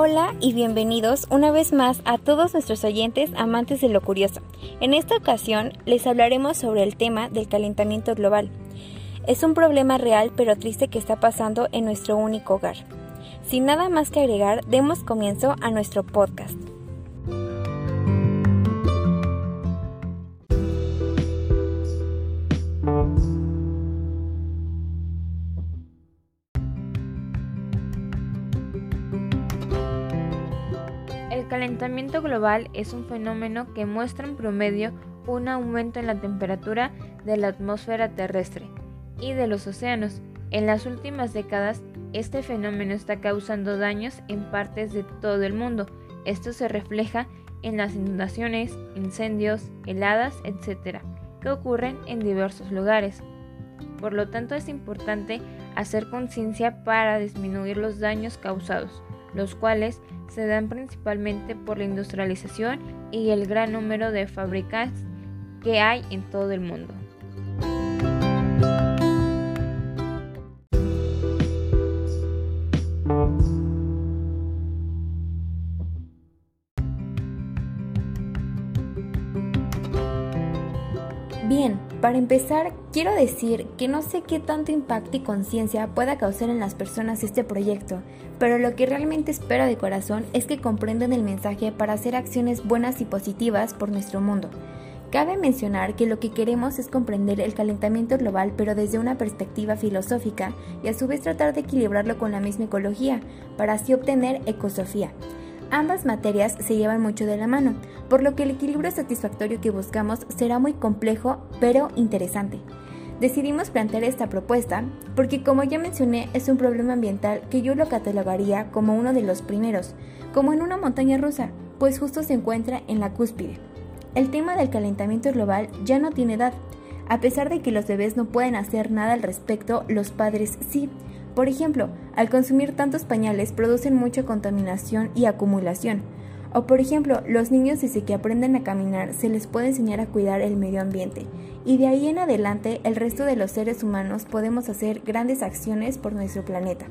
Hola y bienvenidos una vez más a todos nuestros oyentes amantes de lo curioso. En esta ocasión les hablaremos sobre el tema del calentamiento global. Es un problema real pero triste que está pasando en nuestro único hogar. Sin nada más que agregar, demos comienzo a nuestro podcast. Calentamiento global es un fenómeno que muestra en promedio un aumento en la temperatura de la atmósfera terrestre y de los océanos. En las últimas décadas, este fenómeno está causando daños en partes de todo el mundo. Esto se refleja en las inundaciones, incendios, heladas, etc., que ocurren en diversos lugares. Por lo tanto, es importante hacer conciencia para disminuir los daños causados, los cuales se dan principalmente por la industrialización y el gran número de fábricas que hay en todo el mundo. Bien, para empezar, quiero decir que no sé qué tanto impacto y conciencia pueda causar en las personas este proyecto, pero lo que realmente espero de corazón es que comprendan el mensaje para hacer acciones buenas y positivas por nuestro mundo. Cabe mencionar que lo que queremos es comprender el calentamiento global pero desde una perspectiva filosófica y a su vez tratar de equilibrarlo con la misma ecología, para así obtener ecosofía. Ambas materias se llevan mucho de la mano, por lo que el equilibrio satisfactorio que buscamos será muy complejo pero interesante. Decidimos plantear esta propuesta porque como ya mencioné es un problema ambiental que yo lo catalogaría como uno de los primeros, como en una montaña rusa, pues justo se encuentra en la cúspide. El tema del calentamiento global ya no tiene edad. A pesar de que los bebés no pueden hacer nada al respecto, los padres sí, por ejemplo, al consumir tantos pañales producen mucha contaminación y acumulación. O por ejemplo, los niños desde que aprenden a caminar se les puede enseñar a cuidar el medio ambiente. Y de ahí en adelante el resto de los seres humanos podemos hacer grandes acciones por nuestro planeta.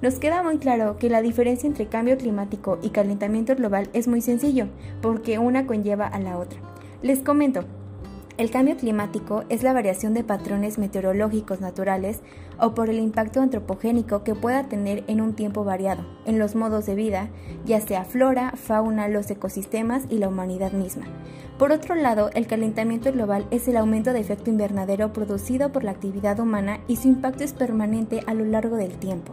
Nos queda muy claro que la diferencia entre cambio climático y calentamiento global es muy sencillo, porque una conlleva a la otra. Les comento, el cambio climático es la variación de patrones meteorológicos naturales o por el impacto antropogénico que pueda tener en un tiempo variado, en los modos de vida, ya sea flora, fauna, los ecosistemas y la humanidad misma. Por otro lado, el calentamiento global es el aumento de efecto invernadero producido por la actividad humana y su impacto es permanente a lo largo del tiempo.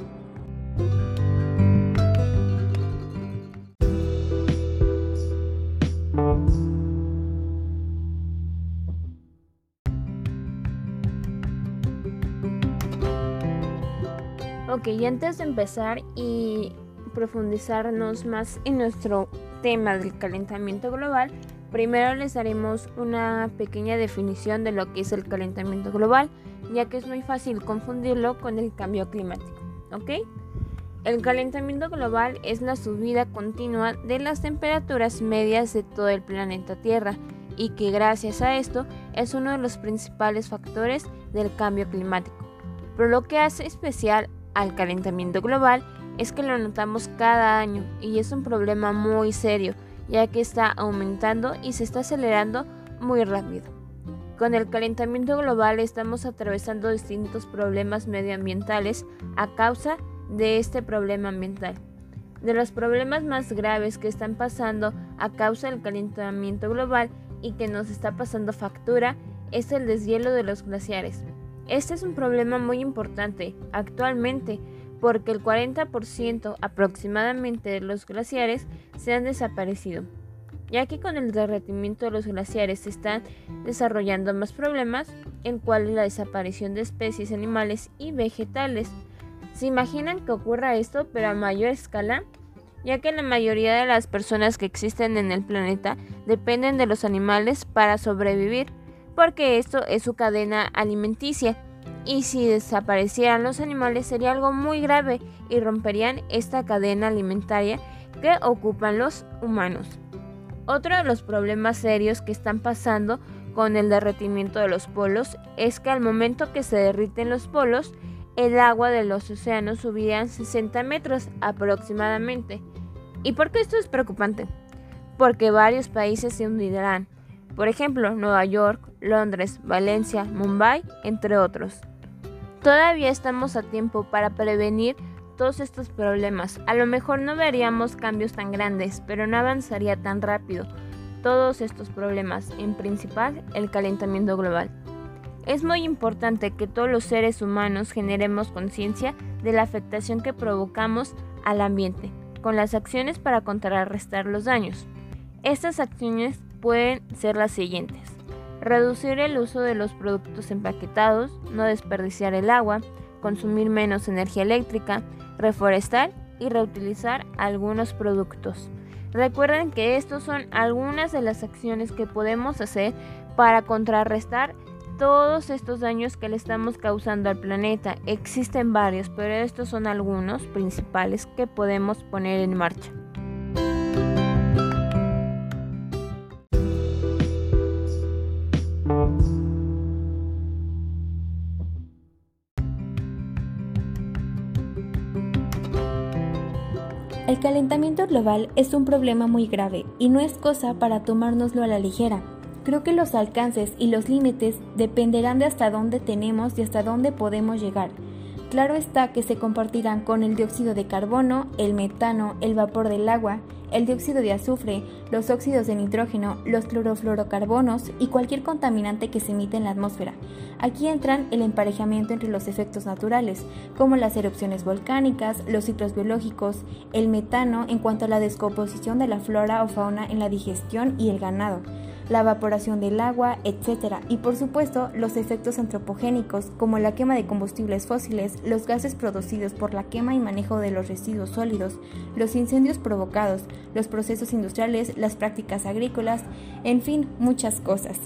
Ok, y antes de empezar y profundizarnos más en nuestro tema del calentamiento global, primero les daremos una pequeña definición de lo que es el calentamiento global, ya que es muy fácil confundirlo con el cambio climático. ¿Ok? El calentamiento global es la subida continua de las temperaturas medias de todo el planeta Tierra y que gracias a esto es uno de los principales factores del cambio climático. Pero lo que hace especial al calentamiento global es que lo notamos cada año y es un problema muy serio, ya que está aumentando y se está acelerando muy rápido. Con el calentamiento global estamos atravesando distintos problemas medioambientales a causa de este problema ambiental. De los problemas más graves que están pasando a causa del calentamiento global y que nos está pasando factura es el deshielo de los glaciares. Este es un problema muy importante actualmente porque el 40% aproximadamente de los glaciares se han desaparecido, ya que con el derretimiento de los glaciares se están desarrollando más problemas, en cual la desaparición de especies animales y vegetales. ¿Se imaginan que ocurra esto pero a mayor escala? ya que la mayoría de las personas que existen en el planeta dependen de los animales para sobrevivir porque esto es su cadena alimenticia. Y si desaparecieran los animales sería algo muy grave y romperían esta cadena alimentaria que ocupan los humanos. Otro de los problemas serios que están pasando con el derretimiento de los polos es que al momento que se derriten los polos, el agua de los océanos subiría 60 metros aproximadamente. ¿Y por qué esto es preocupante? Porque varios países se hundirán, por ejemplo, Nueva York, Londres, Valencia, Mumbai, entre otros. Todavía estamos a tiempo para prevenir todos estos problemas. A lo mejor no veríamos cambios tan grandes, pero no avanzaría tan rápido todos estos problemas, en principal el calentamiento global. Es muy importante que todos los seres humanos generemos conciencia de la afectación que provocamos al ambiente, con las acciones para contrarrestar los daños. Estas acciones pueden ser las siguientes. Reducir el uso de los productos empaquetados, no desperdiciar el agua, consumir menos energía eléctrica, reforestar y reutilizar algunos productos. Recuerden que estos son algunas de las acciones que podemos hacer para contrarrestar todos estos daños que le estamos causando al planeta. Existen varios, pero estos son algunos principales que podemos poner en marcha. El calentamiento global es un problema muy grave y no es cosa para tomárnoslo a la ligera. Creo que los alcances y los límites dependerán de hasta dónde tenemos y hasta dónde podemos llegar. Claro está que se compartirán con el dióxido de carbono, el metano, el vapor del agua, el dióxido de azufre, los óxidos de nitrógeno, los clorofluorocarbonos y cualquier contaminante que se emite en la atmósfera. Aquí entran el emparejamiento entre los efectos naturales, como las erupciones volcánicas, los ciclos biológicos, el metano en cuanto a la descomposición de la flora o fauna en la digestión y el ganado la evaporación del agua, etc. Y por supuesto los efectos antropogénicos como la quema de combustibles fósiles, los gases producidos por la quema y manejo de los residuos sólidos, los incendios provocados, los procesos industriales, las prácticas agrícolas, en fin, muchas cosas.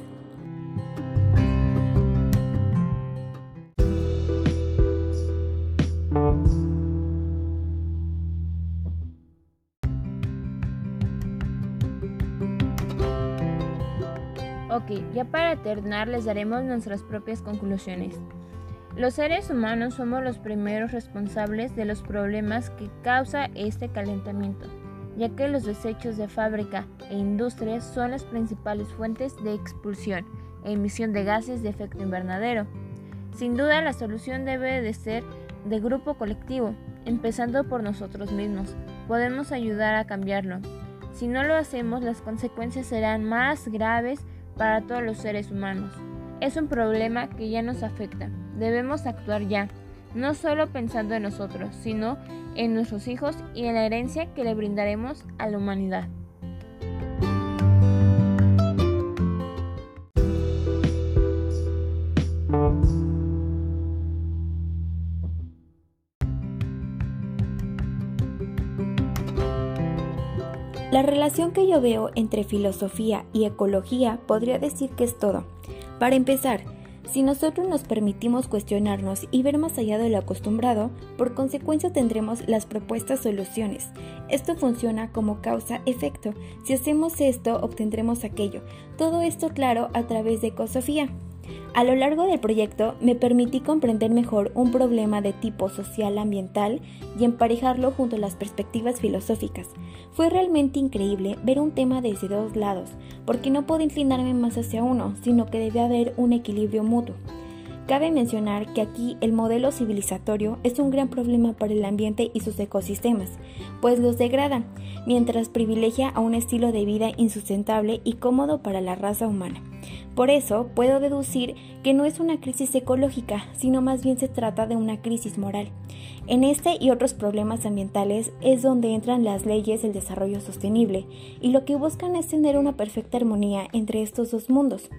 Ok, ya para terminar les daremos nuestras propias conclusiones. Los seres humanos somos los primeros responsables de los problemas que causa este calentamiento, ya que los desechos de fábrica e industrias son las principales fuentes de expulsión e emisión de gases de efecto invernadero. Sin duda la solución debe de ser de grupo colectivo, empezando por nosotros mismos. Podemos ayudar a cambiarlo. Si no lo hacemos, las consecuencias serán más graves para todos los seres humanos. Es un problema que ya nos afecta. Debemos actuar ya, no solo pensando en nosotros, sino en nuestros hijos y en la herencia que le brindaremos a la humanidad. La relación que yo veo entre filosofía y ecología podría decir que es todo. Para empezar, si nosotros nos permitimos cuestionarnos y ver más allá de lo acostumbrado, por consecuencia tendremos las propuestas soluciones. Esto funciona como causa-efecto. Si hacemos esto, obtendremos aquello. Todo esto claro a través de ecosofía. A lo largo del proyecto me permití comprender mejor un problema de tipo social ambiental y emparejarlo junto a las perspectivas filosóficas. Fue realmente increíble ver un tema desde dos lados, porque no puedo inclinarme más hacia uno, sino que debe haber un equilibrio mutuo. Cabe mencionar que aquí el modelo civilizatorio es un gran problema para el ambiente y sus ecosistemas, pues los degrada, mientras privilegia a un estilo de vida insustentable y cómodo para la raza humana. Por eso puedo deducir que no es una crisis ecológica, sino más bien se trata de una crisis moral. En este y otros problemas ambientales es donde entran las leyes del desarrollo sostenible, y lo que buscan es tener una perfecta armonía entre estos dos mundos.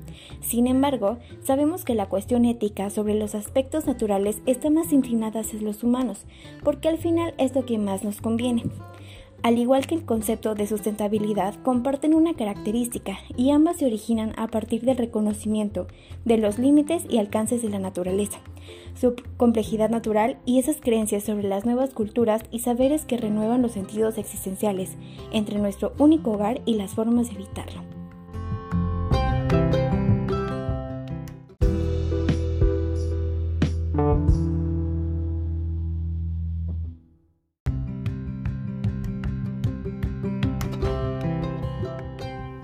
Sin embargo, sabemos que la cuestión ética sobre los aspectos naturales está más inclinada hacia los humanos, porque al final es lo que más nos conviene. Al igual que el concepto de sustentabilidad, comparten una característica y ambas se originan a partir del reconocimiento de los límites y alcances de la naturaleza, su complejidad natural y esas creencias sobre las nuevas culturas y saberes que renuevan los sentidos existenciales entre nuestro único hogar y las formas de evitarlo.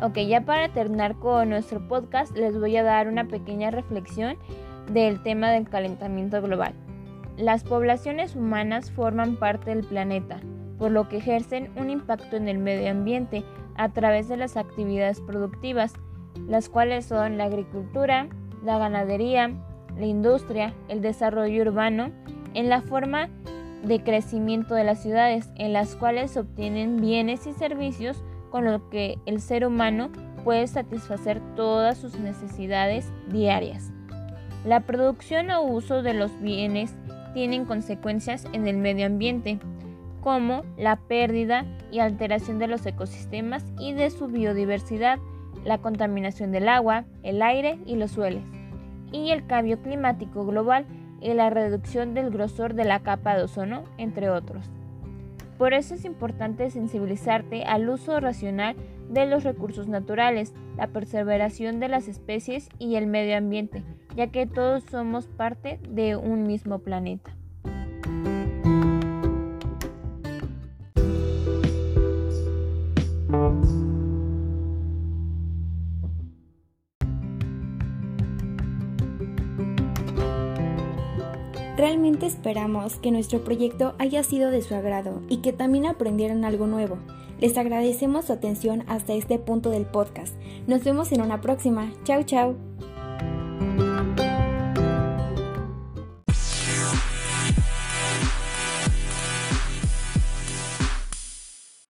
Ok, ya para terminar con nuestro podcast les voy a dar una pequeña reflexión del tema del calentamiento global. Las poblaciones humanas forman parte del planeta, por lo que ejercen un impacto en el medio ambiente a través de las actividades productivas, las cuales son la agricultura, la ganadería, la industria, el desarrollo urbano, en la forma de crecimiento de las ciudades, en las cuales se obtienen bienes y servicios con lo que el ser humano puede satisfacer todas sus necesidades diarias. La producción o uso de los bienes tienen consecuencias en el medio ambiente, como la pérdida y alteración de los ecosistemas y de su biodiversidad, la contaminación del agua, el aire y los suelos, y el cambio climático global y la reducción del grosor de la capa de ozono, entre otros. Por eso es importante sensibilizarte al uso racional de los recursos naturales, la perseveración de las especies y el medio ambiente, ya que todos somos parte de un mismo planeta. Realmente esperamos que nuestro proyecto haya sido de su agrado y que también aprendieran algo nuevo. Les agradecemos su atención hasta este punto del podcast. Nos vemos en una próxima. Chao, chao.